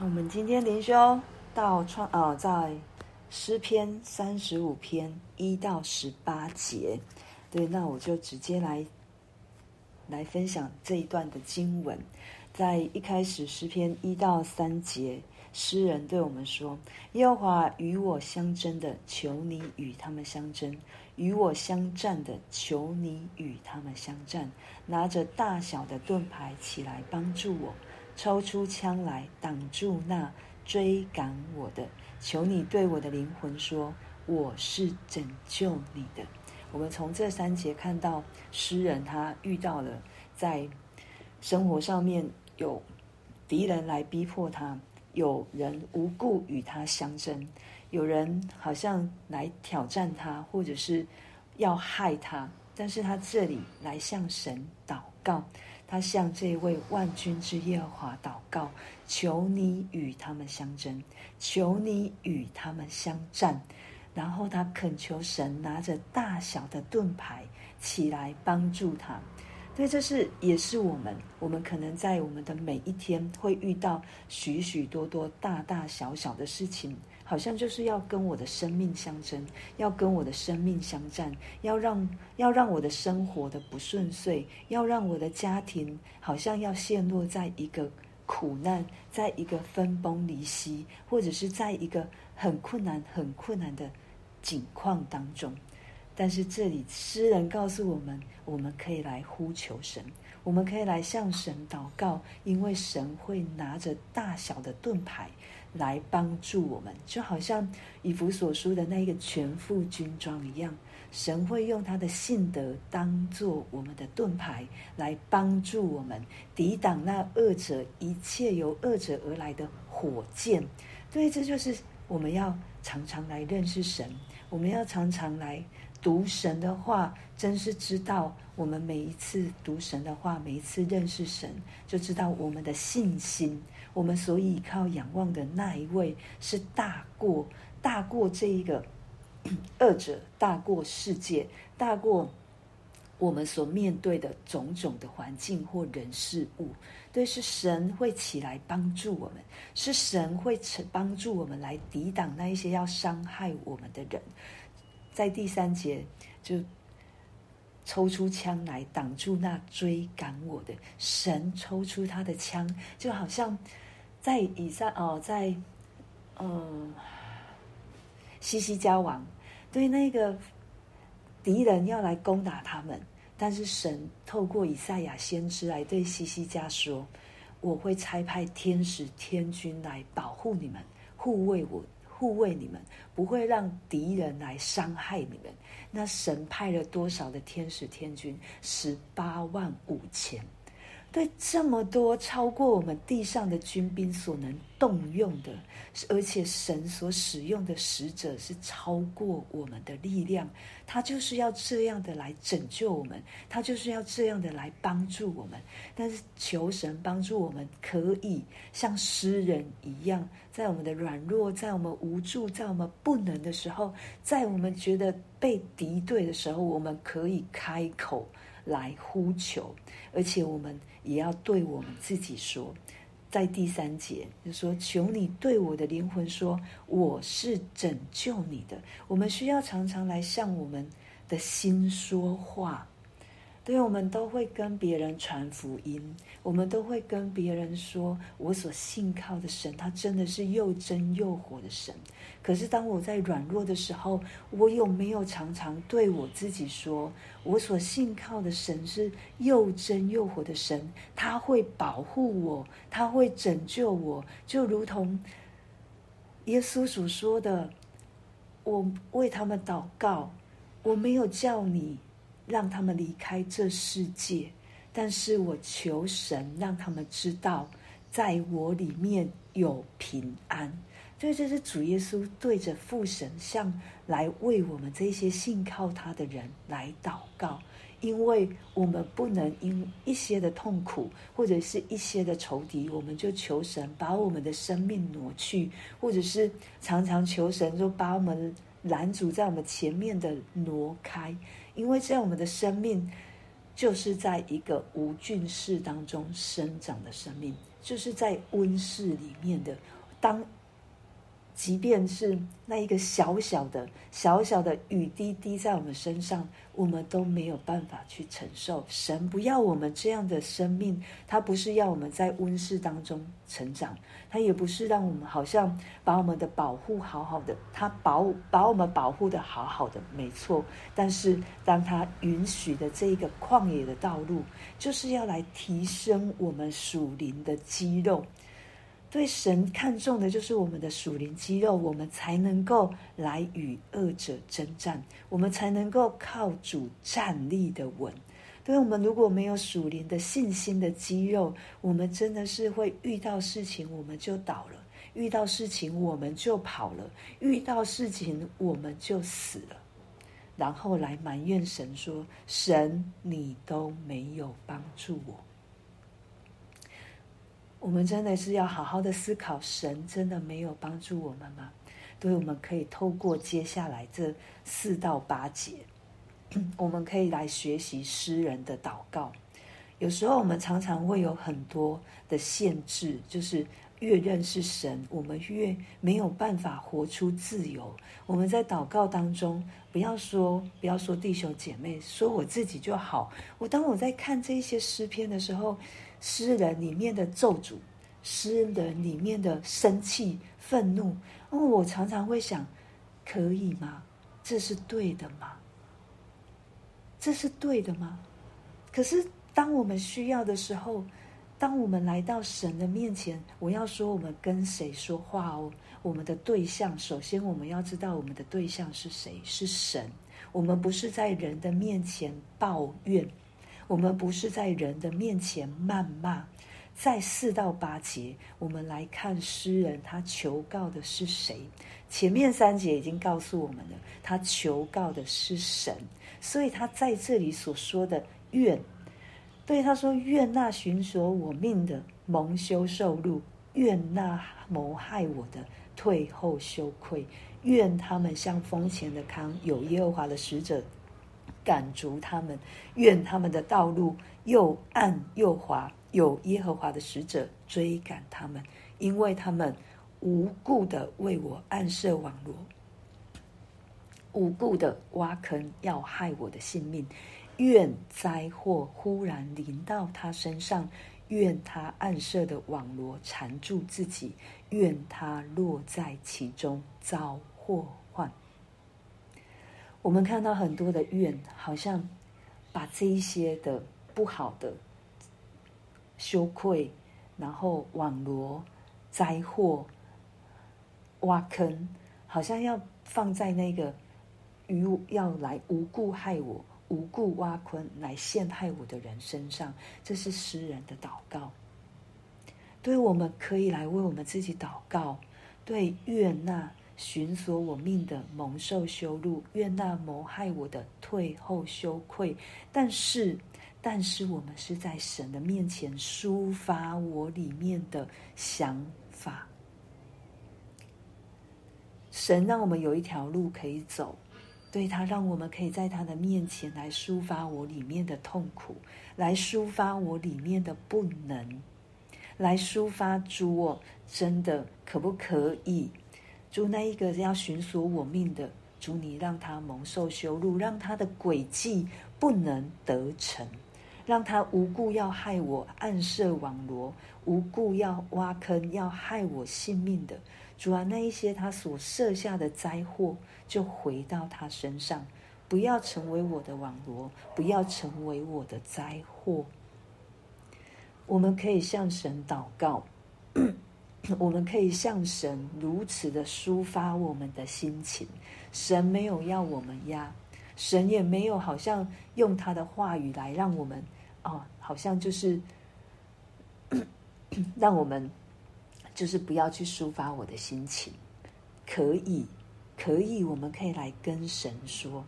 我们今天灵修到创呃，在诗篇三十五篇一到十八节，对，那我就直接来来分享这一段的经文。在一开始诗篇一到三节，诗人对我们说：“耶和华与我相争的，求你与他们相争；与我相战的，求你与他们相战。拿着大小的盾牌起来帮助我。”抽出枪来挡住那追赶我的，求你对我的灵魂说：“我是拯救你的。”我们从这三节看到，诗人他遇到了在生活上面有敌人来逼迫他，有人无故与他相争，有人好像来挑战他，或者是要害他，但是他这里来向神祷告。他向这位万军之耶和华祷告，求你与他们相争，求你与他们相战。然后他恳求神拿着大小的盾牌起来帮助他。对，这是也是我们，我们可能在我们的每一天会遇到许许多多大大小小的事情。好像就是要跟我的生命相争，要跟我的生命相战，要让要让我的生活的不顺遂，要让我的家庭好像要陷落在一个苦难，在一个分崩离析，或者是在一个很困难、很困难的境况当中。但是这里诗人告诉我们，我们可以来呼求神，我们可以来向神祷告，因为神会拿着大小的盾牌。来帮助我们，就好像以弗所书的那个全副军装一样，神会用他的信德当做我们的盾牌，来帮助我们抵挡那恶者一切由恶者而来的火箭。对，这就是我们要常常来认识神，我们要常常来读神的话，真是知道我们每一次读神的话，每一次认识神，就知道我们的信心。我们所依靠仰望的那一位是大过大过这一个 二者，大过世界，大过我们所面对的种种的环境或人事物。对，是神会起来帮助我们，是神会帮助我们来抵挡那一些要伤害我们的人。在第三节就抽出枪来挡住那追赶我的神，抽出他的枪，就好像。在以赛哦，在嗯，西西家王对那个敌人要来攻打他们，但是神透过以赛亚先知来对西西家说：“我会差派天使天军来保护你们，护卫我，护卫你们，不会让敌人来伤害你们。”那神派了多少的天使天军？十八万五千。对这么多超过我们地上的军兵所能动用的，而且神所使用的使者是超过我们的力量，他就是要这样的来拯救我们，他就是要这样的来帮助我们。但是求神帮助我们，可以像诗人一样，在我们的软弱，在我们无助，在我们不能的时候，在我们觉得被敌对的时候，我们可以开口来呼求，而且我们。也要对我们自己说，在第三节就说：“求你对我的灵魂说，我是拯救你的。”我们需要常常来向我们的心说话。对，我们都会跟别人传福音，我们都会跟别人说，我所信靠的神，他真的是又真又活的神。可是当我在软弱的时候，我有没有常常对我自己说，我所信靠的神是又真又活的神，他会保护我，他会拯救我，就如同耶稣所说的，我为他们祷告，我没有叫你。让他们离开这世界，但是我求神让他们知道，在我里面有平安。所以这是主耶稣对着父神，向来为我们这些信靠他的人来祷告，因为我们不能因一些的痛苦或者是一些的仇敌，我们就求神把我们的生命挪去，或者是常常求神就把我们拦阻在我们前面的挪开。因为这样，我们的生命就是在一个无菌室当中生长的生命，就是在温室里面的当。即便是那一个小小的、小小的雨滴滴在我们身上，我们都没有办法去承受。神不要我们这样的生命，他不是要我们在温室当中成长，他也不是让我们好像把我们的保护好好的，他保把我们保护的好好的，没错。但是当他允许的这一个旷野的道路，就是要来提升我们属灵的肌肉。对神看重的就是我们的属灵肌肉，我们才能够来与恶者征战，我们才能够靠主站立的稳。对，我们如果没有属灵的信心的肌肉，我们真的是会遇到事情我们就倒了，遇到事情我们就跑了，遇到事情我们就死了，然后来埋怨神说：“神，你都没有帮助我。”我们真的是要好好的思考，神真的没有帮助我们吗？对，我们可以透过接下来这四到八节，我们可以来学习诗人的祷告。有时候我们常常会有很多的限制，就是越认识神，我们越没有办法活出自由。我们在祷告当中，不要说不要说弟兄姐妹，说我自己就好。我当我在看这些诗篇的时候。诗人里面的咒诅，诗人里面的生气、愤怒，哦，我常常会想，可以吗？这是对的吗？这是对的吗？可是当我们需要的时候，当我们来到神的面前，我要说我们跟谁说话哦？我们的对象，首先我们要知道我们的对象是谁？是神。我们不是在人的面前抱怨。我们不是在人的面前谩骂，在四到八节，我们来看诗人他求告的是谁？前面三节已经告诉我们了，他求告的是神，所以他在这里所说的愿，对他说：愿那寻索我命的蒙羞受辱，愿那谋害我的退后羞愧，愿他们像风前的康，有耶和华的使者。赶逐他们，愿他们的道路又暗又滑，有耶和华的使者追赶他们，因为他们无故的为我暗设网罗，无故的挖坑要害我的性命。愿灾祸忽然临到他身上，愿他暗设的网罗缠住自己，愿他落在其中遭祸。我们看到很多的怨，好像把这一些的不好的羞愧，然后网罗灾祸、挖坑，好像要放在那个鱼要来无故害我、无故挖坑来陷害我的人身上。这是诗人的祷告。对，我们可以来为我们自己祷告。对，愿那。寻索我命的蒙受羞辱，愿那谋害我的退后羞愧。但是，但是我们是在神的面前抒发我里面的想法。神让我们有一条路可以走，对他让我们可以在他的面前来抒发我里面的痛苦，来抒发我里面的不能，来抒发主，我真的可不可以？主那一个要寻索我命的主，你让他蒙受羞辱，让他的诡计不能得逞，让他无故要害我，暗设网罗，无故要挖坑要害我性命的主啊，那一些他所设下的灾祸就回到他身上，不要成为我的网罗，不要成为我的灾祸。我们可以向神祷告。我们可以向神如此的抒发我们的心情，神没有要我们压，神也没有好像用他的话语来让我们，哦，好像就是 让我们就是不要去抒发我的心情，可以，可以，我们可以来跟神说，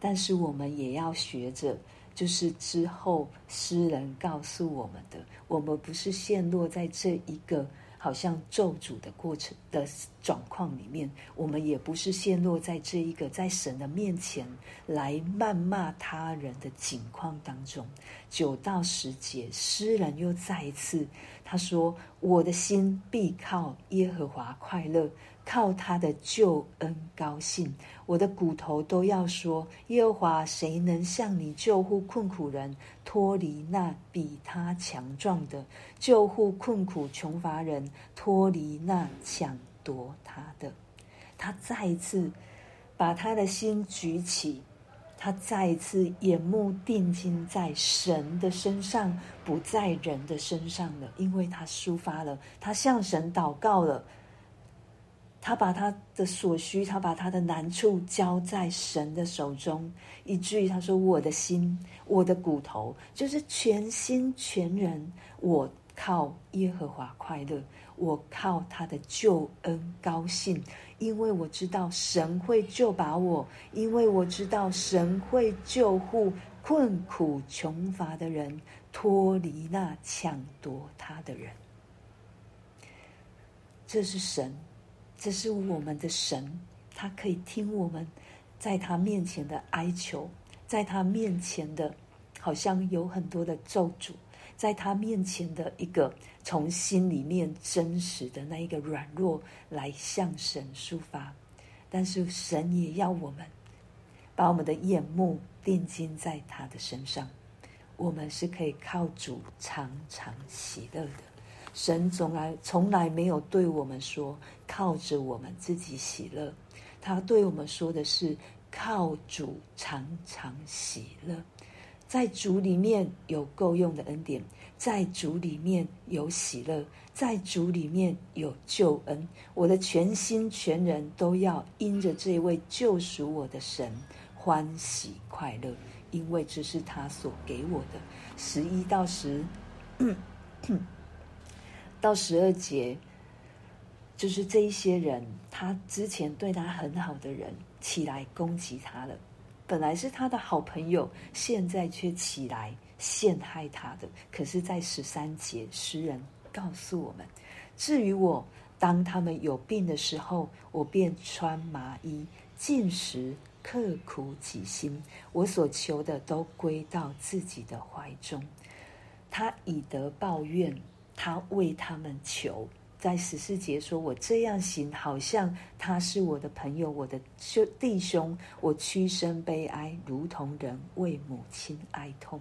但是我们也要学着，就是之后诗人告诉我们的，我们不是陷落在这一个。好像咒诅的过程的状况里面，我们也不是陷落在这一个在神的面前来谩骂他人的境况当中。九到十节，诗人又再一次，他说：“我的心必靠耶和华快乐，靠他的救恩高兴。我的骨头都要说：耶和华，谁能向你救护困苦人，脱离那比他强壮的，救护困苦穷乏人，脱离那抢夺他的？”他再一次把他的心举起。他再一次眼目定睛在神的身上，不在人的身上了，因为他抒发了，他向神祷告了，他把他的所需，他把他的难处交在神的手中，以至于他说：“我的心，我的骨头，就是全心全人，我靠耶和华快乐。”我靠他的救恩高兴，因为我知道神会救拔我，因为我知道神会救护困苦穷乏的人，脱离那抢夺他的人。这是神，这是我们的神，他可以听我们在他面前的哀求，在他面前的，好像有很多的咒诅。在他面前的一个从心里面真实的那一个软弱来向神抒发，但是神也要我们把我们的眼目定睛在他的身上，我们是可以靠主常常喜乐的。神从来从来没有对我们说靠着我们自己喜乐，他对我们说的是靠主常常喜乐。在主里面有够用的恩典，在主里面有喜乐，在主里面有救恩。我的全心全人都要因着这位救赎我的神欢喜快乐，因为这是他所给我的。十一到十 到十二节，就是这一些人，他之前对他很好的人起来攻击他了。本来是他的好朋友，现在却起来陷害他的。可是，在十三节，诗人告诉我们：至于我，当他们有病的时候，我便穿麻衣，进食，刻苦己心。我所求的都归到自己的怀中。他以德报怨，他为他们求。在十四节说：“我这样行，好像他是我的朋友，我的兄弟兄。我屈身悲哀，如同人为母亲哀痛。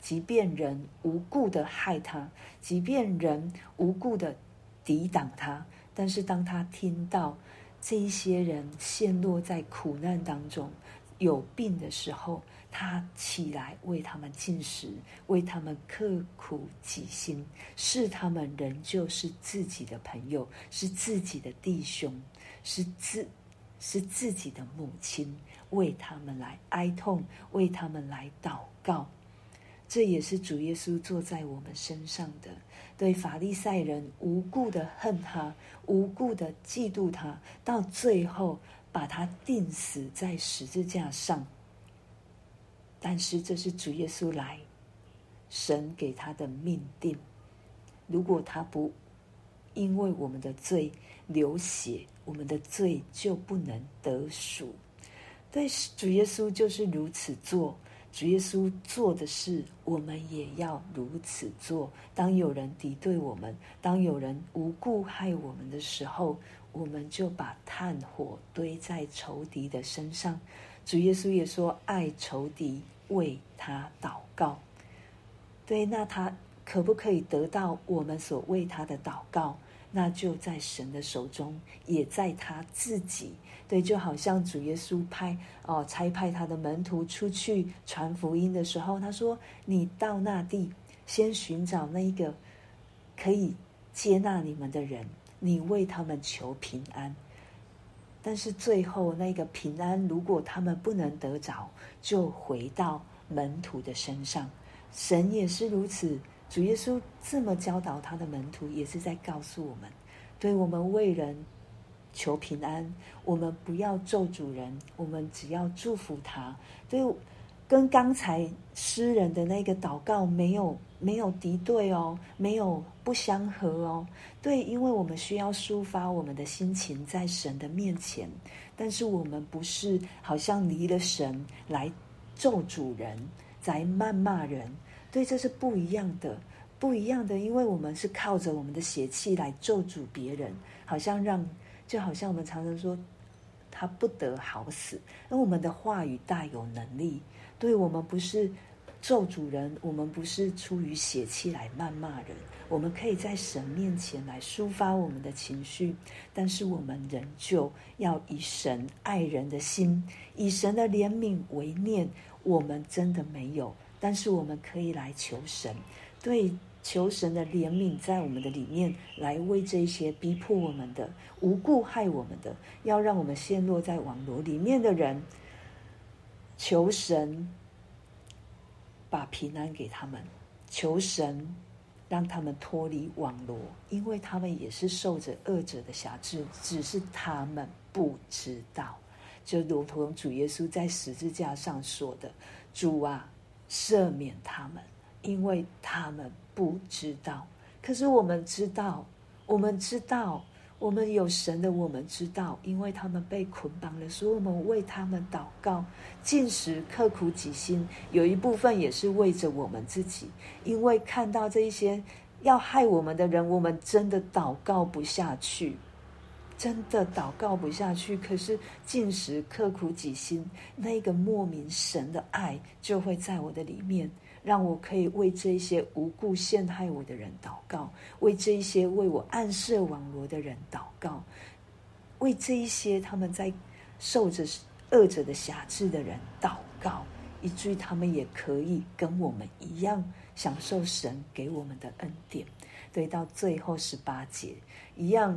即便人无故的害他，即便人无故的抵挡他，但是当他听到这一些人陷落在苦难当中，有病的时候。”他起来为他们进食，为他们刻苦己心，是他们仍旧是自己的朋友，是自己的弟兄，是自是自己的母亲，为他们来哀痛，为他们来祷告。这也是主耶稣做在我们身上的。对法利赛人无故的恨他，无故的嫉妒他，到最后把他钉死在十字架上。但是这是主耶稣来，神给他的命定。如果他不因为我们的罪流血，我们的罪就不能得赎。对，主耶稣就是如此做。主耶稣做的事，我们也要如此做。当有人敌对我们，当有人无故害我们的时候，我们就把炭火堆在仇敌的身上。主耶稣也说：“爱仇敌，为他祷告。”对，那他可不可以得到我们所为他的祷告？那就在神的手中，也在他自己。对，就好像主耶稣派哦差派他的门徒出去传福音的时候，他说：“你到那地，先寻找那一个可以接纳你们的人，你为他们求平安。”但是最后那个平安，如果他们不能得着，就回到门徒的身上。神也是如此，主耶稣这么教导他的门徒，也是在告诉我们：对我们为人求平安，我们不要咒主人，我们只要祝福他。对。跟刚才诗人的那个祷告没有没有敌对哦，没有不相合哦。对，因为我们需要抒发我们的心情在神的面前，但是我们不是好像离了神来咒主人，来谩骂人。对，这是不一样的。不一样的，因为我们是靠着我们的血气来咒诅别人，好像让，就好像我们常常说，他不得好死。而我们的话语大有能力，对我们不是咒主人，我们不是出于血气来谩骂人，我们可以在神面前来抒发我们的情绪，但是我们仍旧要以神爱人的心，以神的怜悯为念。我们真的没有，但是我们可以来求神。对，求神的怜悯在我们的里面，来为这些逼迫我们的、无故害我们的，要让我们陷落在网罗里面的人，求神把平安给他们，求神让他们脱离网罗，因为他们也是受着恶者的辖制，只是他们不知道。就如同主耶稣在十字架上说的：“主啊，赦免他们。”因为他们不知道，可是我们知道，我们知道，我们有神的，我们知道，因为他们被捆绑了，所以我们为他们祷告，进食，刻苦己心，有一部分也是为着我们自己，因为看到这一些要害我们的人，我们真的祷告不下去，真的祷告不下去。可是进食，刻苦己心，那个莫名神的爱就会在我的里面。让我可以为这些无故陷害我的人祷告，为这些为我暗设网罗的人祷告，为这一些他们在受着恶者的辖制的人祷告，以至于他们也可以跟我们一样享受神给我们的恩典。对，到最后十八节一样，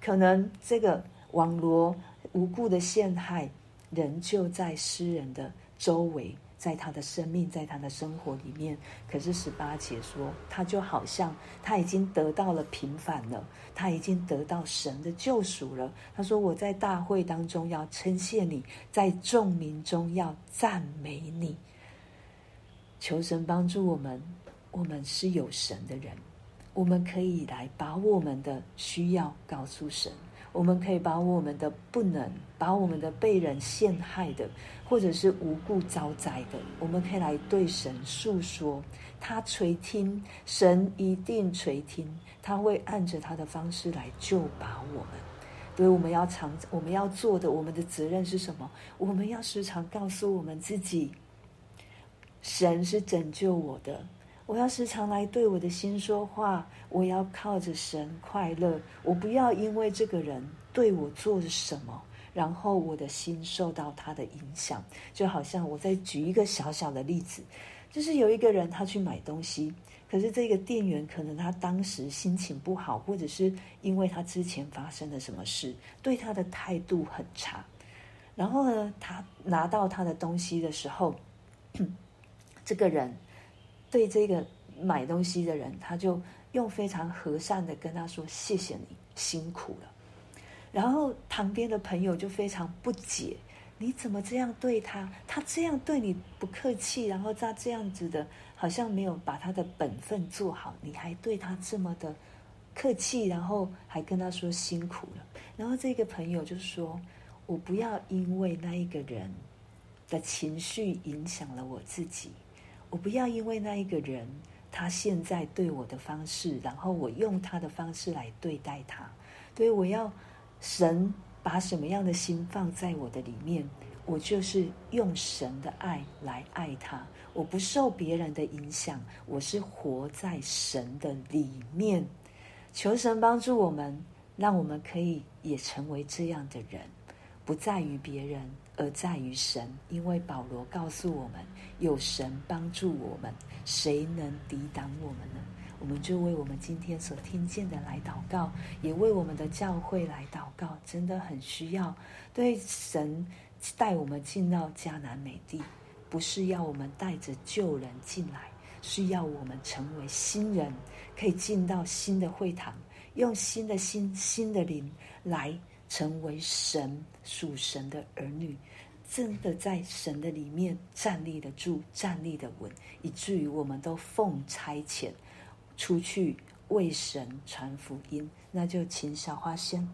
可能这个网罗无故的陷害仍旧在诗人的周围。在他的生命，在他的生活里面，可是十八节说，他就好像他已经得到了平反了，他已经得到神的救赎了。他说：“我在大会当中要称谢你，在众民中要赞美你。”求神帮助我们，我们是有神的人，我们可以来把我们的需要告诉神。我们可以把我们的不能，把我们的被人陷害的，或者是无故遭灾的，我们可以来对神诉说，他垂听，神一定垂听，他会按着他的方式来救拔我们。所以我们要常，我们要做的，我们的责任是什么？我们要时常告诉我们自己，神是拯救我的。我要时常来对我的心说话，我要靠着神快乐。我不要因为这个人对我做了什么，然后我的心受到他的影响。就好像我再举一个小小的例子，就是有一个人他去买东西，可是这个店员可能他当时心情不好，或者是因为他之前发生了什么事，对他的态度很差。然后呢，他拿到他的东西的时候，这个人。对这个买东西的人，他就用非常和善的跟他说：“谢谢你辛苦了。”然后旁边的朋友就非常不解：“你怎么这样对他？他这样对你不客气，然后他这样子的，好像没有把他的本分做好，你还对他这么的客气，然后还跟他说辛苦了。”然后这个朋友就说：“我不要因为那一个人的情绪影响了我自己。”我不要因为那一个人，他现在对我的方式，然后我用他的方式来对待他。所以我要神把什么样的心放在我的里面，我就是用神的爱来爱他。我不受别人的影响，我是活在神的里面。求神帮助我们，让我们可以也成为这样的人，不在于别人。而在于神，因为保罗告诉我们，有神帮助我们，谁能抵挡我们呢？我们就为我们今天所听见的来祷告，也为我们的教会来祷告，真的很需要。对神带我们进到迦南美地，不是要我们带着旧人进来，是要我们成为新人，可以进到新的会堂，用新的心、新的灵来。成为神属神的儿女，真的在神的里面站立得住、站立得稳，以至于我们都奉差遣出去为神传福音。那就请小花先。